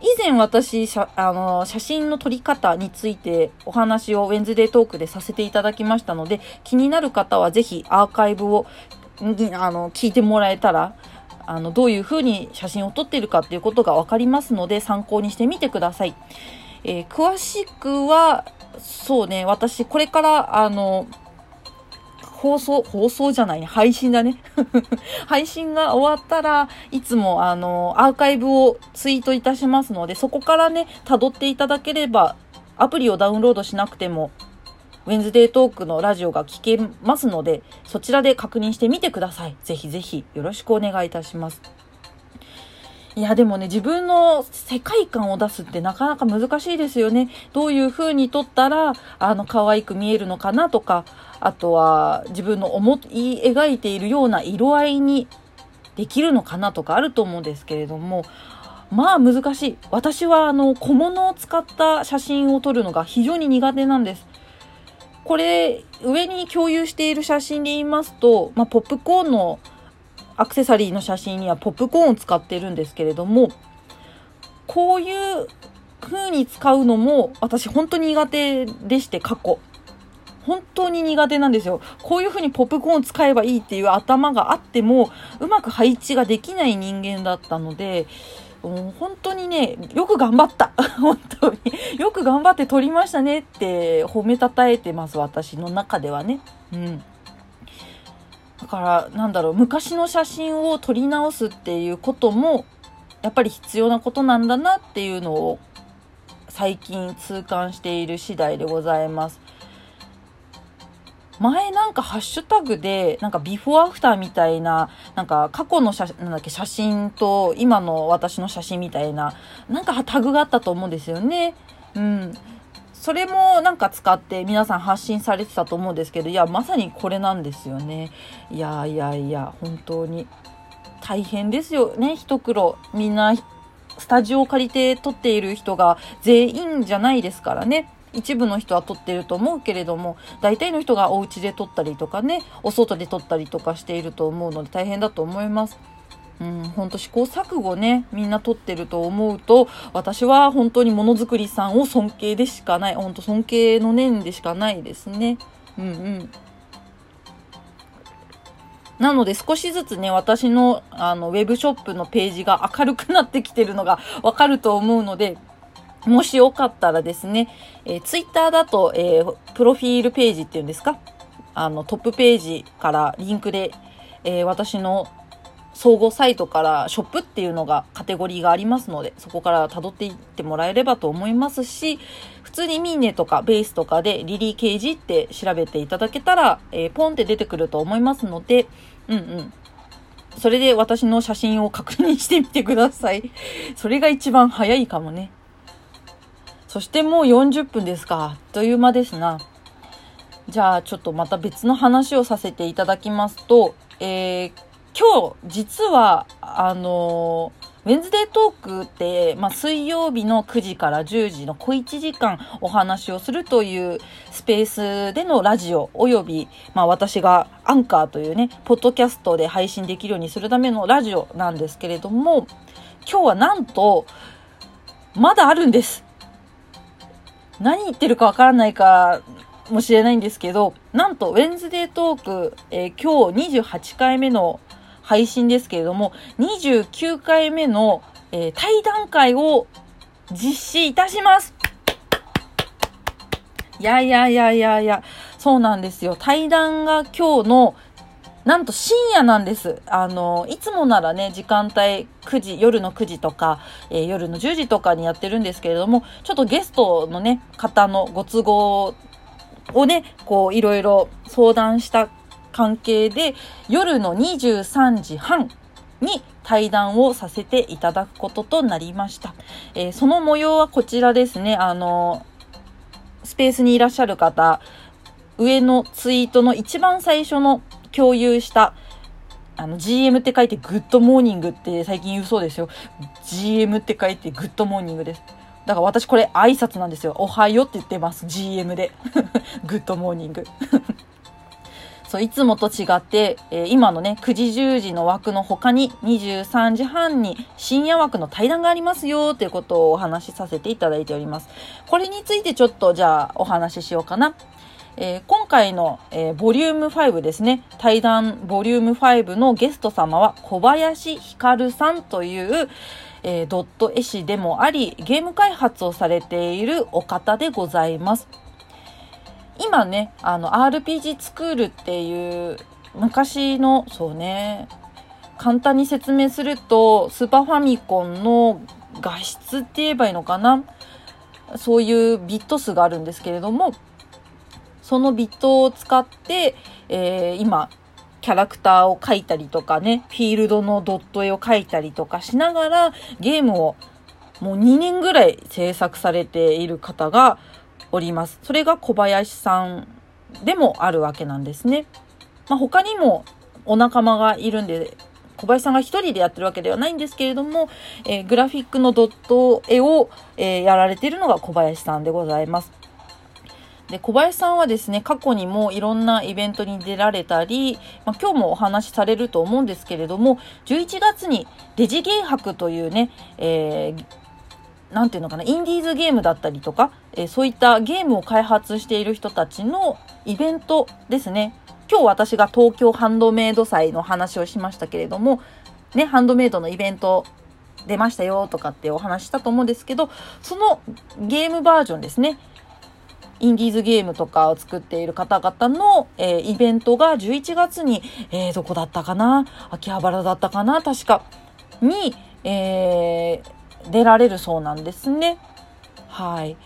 以前私、あの、写真の撮り方についてお話をウェンズデートークでさせていただきましたので、気になる方はぜひアーカイブを、あの、聞いてもらえたら、あの、どういう風に写真を撮っているかっていうことがわかりますので、参考にしてみてください。えー、詳しくは、そうね、私、これから、あの、放送、放送じゃない、配信だね。[LAUGHS] 配信が終わったらいつもあの、アーカイブをツイートいたしますので、そこからね、辿っていただければ、アプリをダウンロードしなくてもウェンズデートークのラジオが聞けますので、そちらで確認してみてください。ぜひぜひよろしくお願いいたします。いや、でもね、自分の世界観を出すってなかなか難しいですよね。どういう風に撮ったら、あの、可愛く見えるのかなとか、あとは自分の思い描いているような色合いにできるのかなとかあると思うんですけれども、まあ難しい。私はあの小物を使った写真を撮るのが非常に苦手なんです。これ、上に共有している写真で言いますと、まあ、ポップコーンのアクセサリーの写真にはポップコーンを使ってるんですけれども、こういう風に使うのも私本当に苦手でして過去。本当に苦手なんですよ。こういう風にポップコーンを使えばいいっていう頭があっても、うまく配置ができない人間だったので、もう本当にね、よく頑張った。[LAUGHS] 本当に。よく頑張って撮りましたねって褒めたたえてます、私の中ではね。うん。だから、なんだろう、昔の写真を撮り直すっていうことも、やっぱり必要なことなんだなっていうのを最近痛感している次第でございます。前なんかハッシュタグで、なんかビフォーアフターみたいな、なんか過去の写なんだっけ写真と今の私の写真みたいな、なんかタグがあったと思うんですよね。うん。それもなんか使って皆さん発信されてたと思うんですけど、いや、まさにこれなんですよね。いやいやいや、本当に大変ですよね、一苦労。みんな、スタジオを借りて撮っている人が全員じゃないですからね。一部の人は撮ってると思うけれども、大体の人がお家で撮ったりとかね、お外で撮ったりとかしていると思うので大変だと思います。うん、ほんと試行錯誤ね、みんな撮ってると思うと、私は本当にものづくりさんを尊敬でしかない、ほんと尊敬の念でしかないですね。うんうん。なので少しずつね、私のあのウェブショップのページが明るくなってきてるのがわかると思うので、もしよかったらですね、えー、ツイッターだと、えー、プロフィールページっていうんですか？あの、トップページからリンクで、えー、私の総合サイトからショップっていうのがカテゴリーがありますので、そこから辿っていってもらえればと思いますし、普通にミーネとかベースとかでリリーケージって調べていただけたら、えー、ポンって出てくると思いますので、うんうん。それで私の写真を確認してみてください。それが一番早いかもね。そしてもう40分ですか。あっという間ですな。じゃあちょっとまた別の話をさせていただきますと、えー今日、実は、あのウェンズデートークって、まあ、水曜日の9時から10時の小1時間お話をするというスペースでのラジオおよび、まあ、私がアンカーというね、ポッドキャストで配信できるようにするためのラジオなんですけれども、今日はなんと、まだあるんです。何言ってるかわからないかもしれないんですけど、なんと、ウェンズデートーク、えー、今日28回目の配信ですけれども、29回目の、えー、対談会を実施いたします。いやいやいやいやいや、そうなんですよ。対談が今日の、なんと深夜なんです。あの、いつもならね、時間帯9時、夜の9時とか、えー、夜の10時とかにやってるんですけれども、ちょっとゲストのね、方のご都合をね、こう、いろいろ相談した関係で夜の23時半に対談をさせていただくこととなりました。えー、その模様はこちらですね。あの、スペースにいらっしゃる方、上のツイートの一番最初の共有したあの、GM って書いて Good morning って最近言うそうですよ。GM って書いて Good morning です。だから私これ挨拶なんですよ。おはようって言ってます。GM で。[LAUGHS] Good morning。[LAUGHS] そう、いつもと違って、えー、今のね、9時10時の枠の他に23時半に深夜枠の対談がありますよということをお話しさせていただいております。これについてちょっとじゃあお話ししようかな。えー、今回の、えー、ボリューム5ですね、対談ボリューム5のゲスト様は小林ひかるさんという、えー、ドット絵師でもあり、ゲーム開発をされているお方でございます。今ね、あの、RPG スクールっていう、昔の、そうね、簡単に説明すると、スーパーファミコンの画質って言えばいいのかな？そういうビット数があるんですけれども、そのビットを使って、えー、今、キャラクターを描いたりとかね、フィールドのドット絵を描いたりとかしながら、ゲームをもう2年ぐらい制作されている方がおります。それが小林さんでもあるわけなんですね。まあ、他にもお仲間がいるんで、小林さんが一人でやってるわけではないんですけれども、えー、グラフィックのドット絵を、えー、やられているのが小林さんでございます。で、小林さんはですね、過去にもいろんなイベントに出られたり、まあ、今日もお話しされると思うんですけれども、11月にデジゲー博というね、えー、なんていうのかな、インディーズゲームだったりとか、えー、そういったゲームを開発している人たちのイベントですね。今日私が東京ハンドメイド祭の話をしましたけれども、ね、ハンドメイドのイベント出ましたよとかってお話したと思うんですけど、そのゲームバージョンですね。インディーズゲームとかを作っている方々の、えー、イベントが11月に、えー、どこだったかな？秋葉原だったかな？確か。に、えー、出られるそうなんですね。はい。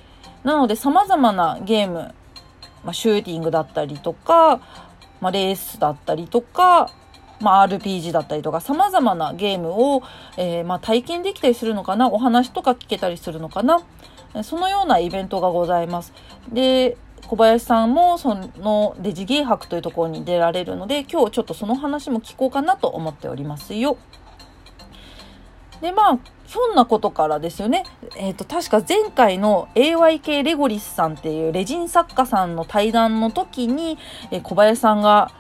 なので様々なゲーム、まあ、シューティングだったりとか、まあ、レースだったりとか、まあ、RPG だったりとか様々なゲームを、えー、まあ、体験できたりするのかな？お話とか聞けたりするのかな？そのようなイベントがございます。で、小林さんもそのデジゲー博というところに出られるので今日ちょっとその話も聞こうかなと思っておりますよ。でまあひょんなことからですよね、えーと、確か前回の AYK レゴリスさんっていうレジン作家さんの対談の時に、えー、小林さんが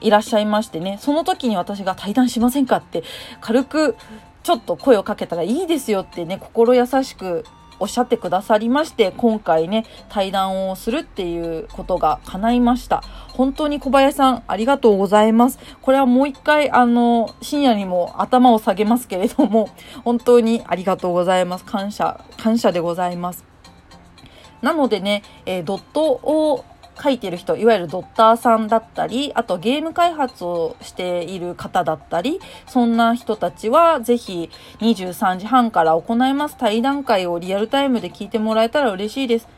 いらっしゃいましてねその時に私が対談しませんかって軽くちょっと声をかけたらいいですよってね心優しくおっしゃってくださりまして、今回ね、対談をするっていうことが叶いました。本当に小林さん、ありがとうございます。これはもう一回、あの、深夜にも頭を下げますけれども、本当にありがとうございます。感謝、感謝でございます。なのでね、えー、ドットを書いてる人いわゆるドッターさんだったりあとゲーム開発をしている方だったりそんな人たちはぜひ23時半から行います対談会をリアルタイムで聞いてもらえたら嬉しいです。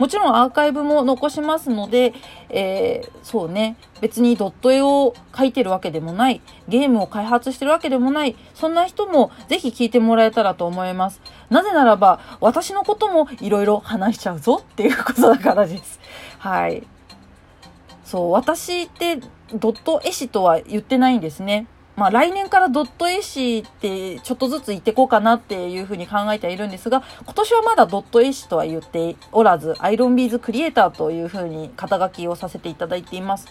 もちろんアーカイブも残しますので、えー、そうね、別にドット絵を描いてるわけでもない、ゲームを開発してるわけでもない、そんな人もぜひ聞いてもらえたらと思います。なぜならば、私のこともいろいろ話しちゃうぞっていうことだからです。はい。そう、私ってドット絵師とは言ってないんですね。まあ来年からドット絵師ってちょっとずつ言ってこうかなっていうふうに考えてはいるんですが、今年はまだドット絵師とは言っておらず、アイロンビーズクリエイターというふうに肩書きをさせていただいています。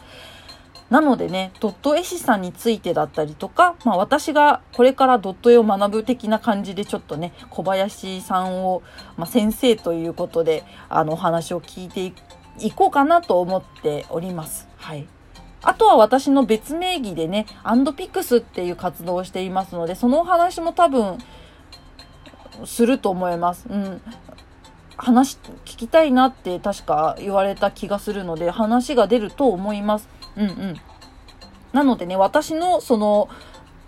なのでね、ドット絵師さんについてだったりとか、まあ私がこれからドット絵を学ぶ的な感じでちょっとね、小林さんを、まあ、先生ということで、あのお話を聞いていく行こうかなと思っております。はい。あとは私の別名義でね、アンドピクスっていう活動をしていますので、そのお話も多分、すると思います。うん。話、聞きたいなって確か言われた気がするので、話が出ると思います。うんうん。なのでね、私のその、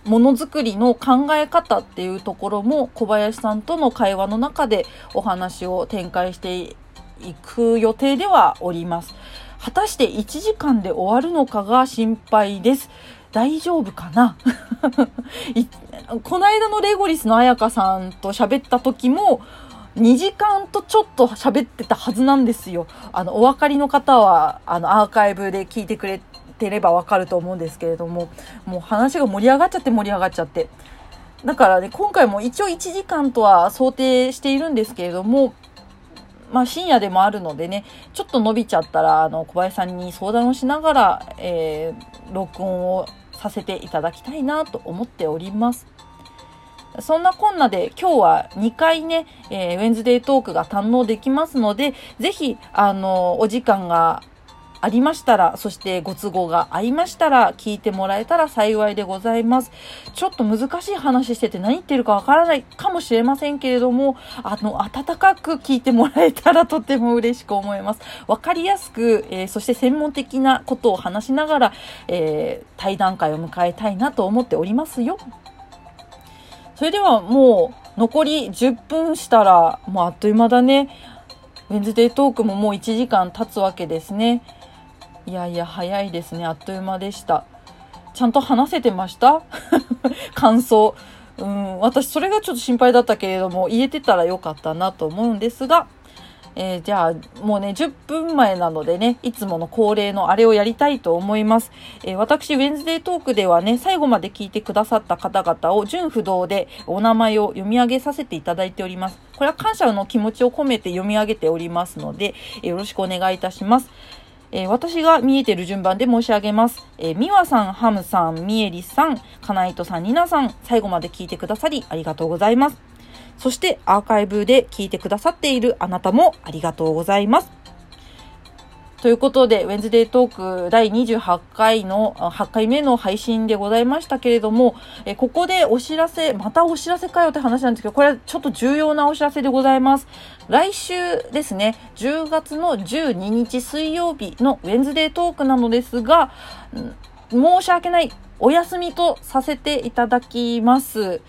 ものづくりの考え方っていうところも小林さんとの会話の中でお話を展開していく予定ではおります。果たして1時間で終わるのかが心配です。大丈夫かな？[LAUGHS] この間のレゴリスの彩香さんと喋った時も、2時間とちょっと喋ってたはずなんですよ。あの、お分かりの方は、あの、アーカイブで聞いてくれてればわかると思うんですけれども、もう話が盛り上がっちゃって盛り上がっちゃって。だからね、今回も一応1時間とは想定しているんですけれども、まあ深夜でもあるのでね、ちょっと伸びちゃったら、あの、小林さんに相談をしながら、えー、録音をさせていただきたいなと思っております。そんなこんなで今日は2回ね、えー、ウェンズデートークが堪能できますので、ぜひ、あの、お時間がありましたら、そしてご都合が合いましたら、聞いてもらえたら幸いでございます。ちょっと難しい話してて何言ってるかわからないかもしれませんけれども、あの、温かく聞いてもらえたらとても嬉しく思います。わかりやすく、えー、そして専門的なことを話しながら、えー、対談会を迎えたいなと思っておりますよ。それではもう残り10分したらもうあっという間だね。ウェンズデートークももう1時間経つわけですね。いやいや、早いですね。あっという間でした。ちゃんと話せてました？[LAUGHS] 感想。うん、私それがちょっと心配だったけれども、言えてたらよかったなと思うんですが、えー、じゃあ、もうね、10分前なのでね、いつもの恒例のあれをやりたいと思います。えー、私、ウェンズデートークではね、最後まで聞いてくださった方々を順不動でお名前を読み上げさせていただいております。これは感謝の気持ちを込めて読み上げておりますので、よろしくお願いいたします。えー、私が見えてる順番で申し上げます。えー、みわさん、ハムさん、みえりさん、カナイトさん、ニナさん、最後まで聞いてくださりありがとうございます。そしてアーカイブで聞いてくださっているあなたもありがとうございます。ということで、ウェンズデートーク第28回の、8回目の配信でございましたけれども、えここでお知らせ、またお知らせかよって話なんですけど、これはちょっと重要なお知らせでございます。来週ですね、10月の12日水曜日のウェンズデートークなのですが、申し訳ない、お休みとさせていただきます。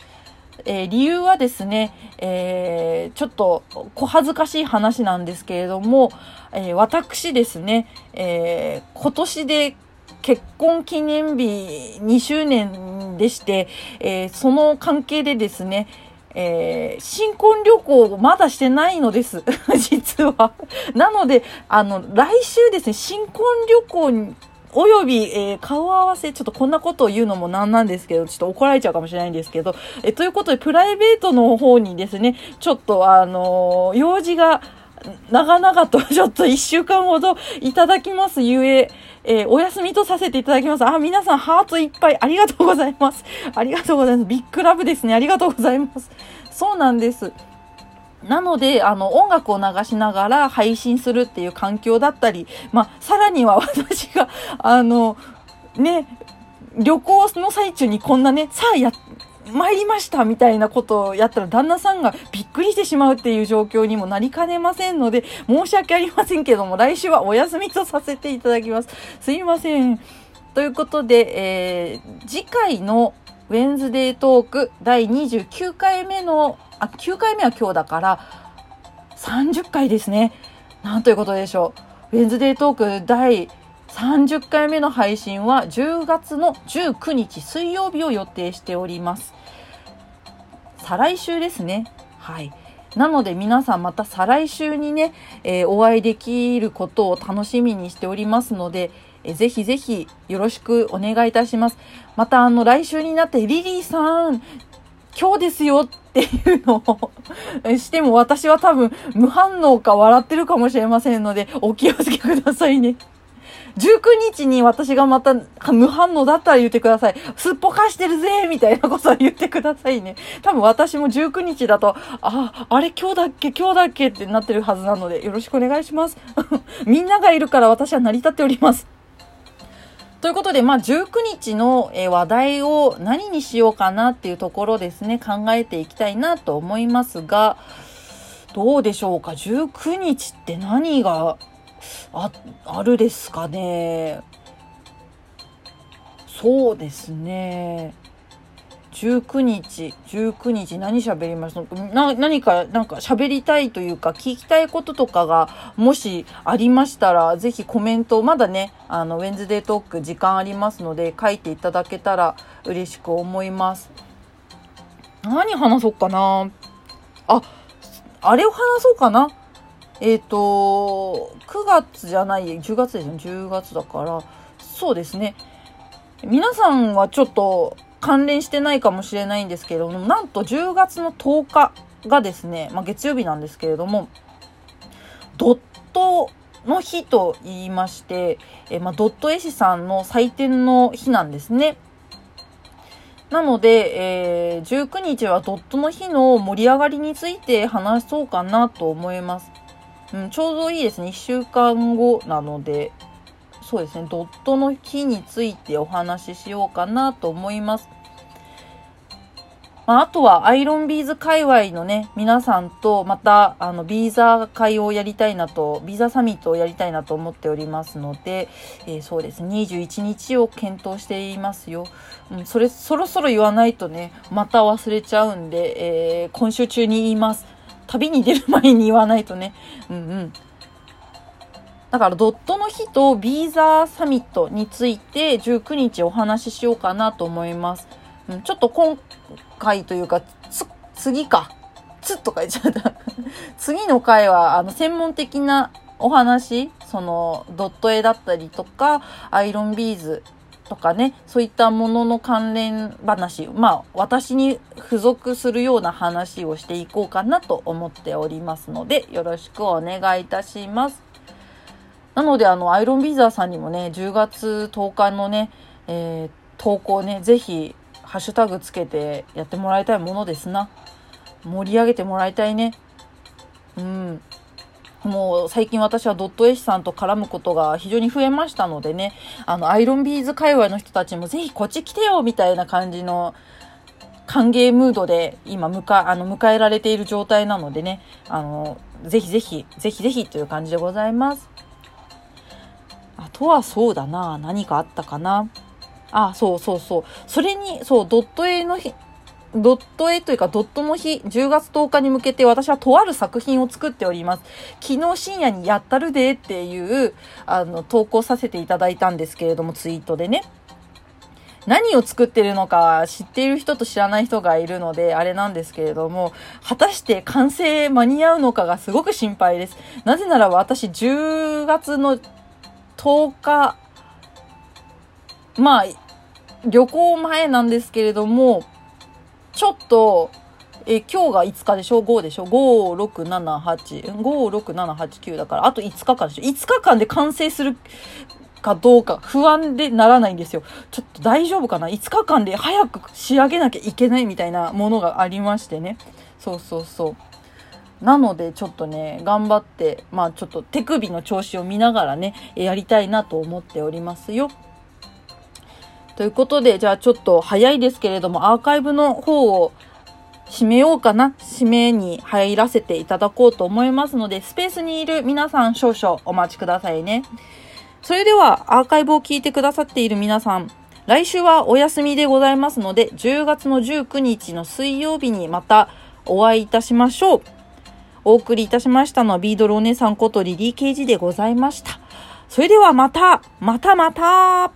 えー、理由はですね、えー、ちょっと小恥ずかしい話なんですけれども、えー、私ですね、え今年で結婚記念日2周年でして、えその関係でですね、えー、新婚旅行まだしてないのです。[LAUGHS] 実は。なので、あの、来週ですね、新婚旅行におよび、えー、顔合わせ、ちょっとこんなことを言うのもなんなんですけど、ちょっと怒られちゃうかもしれないんですけど、えということで、プライベートの方にですね、ちょっとあのー、用事が、長々と [LAUGHS] ちょっと一週間ほどいただきますゆえ、えー、お休みとさせていただきます。あ、皆さんハートいっぱいありがとうございます。ありがとうございます。ビッグラブですね。ありがとうございます。そうなんです。なので、あの、音楽を流しながら配信するっていう環境だったり、まあ、さらには [LAUGHS] 私が、あの、ね、旅行の最中にこんなね、さあや、参りましたみたいなことをやったら旦那さんがびっくりしてしまうっていう状況にもなりかねませんので、申し訳ありませんけども、来週はお休みとさせていただきます。すいません。ということで、えー、次回のウェンズデートーク第29回目のあ、9回目は今日だから、30回ですね。なんということでしょう。ウェンズデートーク第30回目の配信は10月の19日水曜日を予定しております。再来週ですね。はい。なので皆さんまた再来週にね、えー、お会いできることを楽しみにしておりますので、え、ぜひぜひよろしくお願いいたします。またあの来週になってリリーさん、今日ですよっていうのをしても私は多分無反応か笑ってるかもしれませんのでお気をつけくださいね。19日に私がまた無反応だったら言ってください。すっぽかしてるぜみたいなことは言ってくださいね。多分私も19日だと、あ、あれ今日だっけ今日だっけってなってるはずなのでよろしくお願いします。[LAUGHS] みんながいるから私は成り立っております。ということで、まあ、19日の話題を何にしようかなっていうところですね、考えていきたいなと思いますが、どうでしょうか ?19 日って何があ、あるですかね？そうですね。19日、19日何喋りました？な、何か、なんか喋りたいというか、聞きたいこととかが、もしありましたら、ぜひコメント、まだね、あの、ウェンズデートーク時間ありますので、書いていただけたら嬉しく思います。何話そうかな？あ、あれを話そうかな？えっ、ー、と、9月じゃない、10月ですよ、10月だから、そうですね。皆さんはちょっと、関連してないかもしれないんですけれども、なんと10月の10日がですね、まあ、月曜日なんですけれども、ドットの日と言いまして、えまあ、ドット絵師さんの祭典の日なんですね。なので、えー、19日はドットの日の盛り上がりについて話そうかなと思います。うん、ちょうどいいですね。1週間後なので、そうですね、ドットの日についてお話ししようかなと思います。まあ、あとはアイロンビーズ界隈のね、皆さんとまたあのビーザ会をやりたいなと、ビーザサミットをやりたいなと思っておりますので、えー、そうですね、21日を検討していますよ。うん、それ、そろそろ言わないとね、また忘れちゃうんで、えー、今週中に言います。旅に出る前に言わないとね。うんうん。だからドットの日とビーザーサミットについて19日お話ししようかなと思います。うん、ちょっと今回というか、次か。つっとか言っちゃった。[LAUGHS] 次の回は、あの、専門的なお話、その、ドット絵だったりとか、アイロンビーズとかね、そういったものの関連話、まあ、私に付属するような話をしていこうかなと思っておりますので、よろしくお願いいたします。なので、あの、アイロンビーザーさんにもね、10月10日のね、えー、投稿ね、ぜひ、ハッシュタグつけてやってもらいたいものですな。盛り上げてもらいたいね。うん。もう最近私はドット絵師さんと絡むことが非常に増えましたのでね、あの、アイロンビーズ界隈の人たちもぜひこっち来てよみたいな感じの歓迎ムードで今迎え、あの、迎えられている状態なのでね、あの、ぜひぜひ、ぜひぜひという感じでございます。とはそうだな、何かあったかな。あ、そうそうそう。それに、そう、ドット絵の日、ドット絵というかドットの日、10月10日に向けて私はとある作品を作っております。昨日深夜にやったるでっていう、あの、投稿させていただいたんですけれども、ツイートでね。何を作ってるのか知っている人と知らない人がいるので、あれなんですけれども、果たして完成間に合うのかがすごく心配です。なぜなら私10月の10日、まあ、旅行前なんですけれども、ちょっと、え今日が5日でしょ ?5 でしょ ?5、6、7、8。5、6、7、8、9だから、あと5日間でしょ ?5 日間で完成するかどうか不安でならないんですよ。ちょっと大丈夫かな ?5 日間で早く仕上げなきゃいけないみたいなものがありましてね。そうそうそう。なのでちょっとね、頑張って、まあちょっと手首の調子を見ながらね、やりたいなと思っておりますよ。ということで、じゃあちょっと早いですけれども、アーカイブの方を締めようかな。締めに入らせていただこうと思いますので、スペースにいる皆さん少々お待ちくださいね。それでは、アーカイブを聞いてくださっている皆さん、来週はお休みでございますので、10月の19日の水曜日にまたお会いいたしましょう。お送りいたしましたのはビードルお姉さんことリリー・ケイジでございました。それではまた、またまた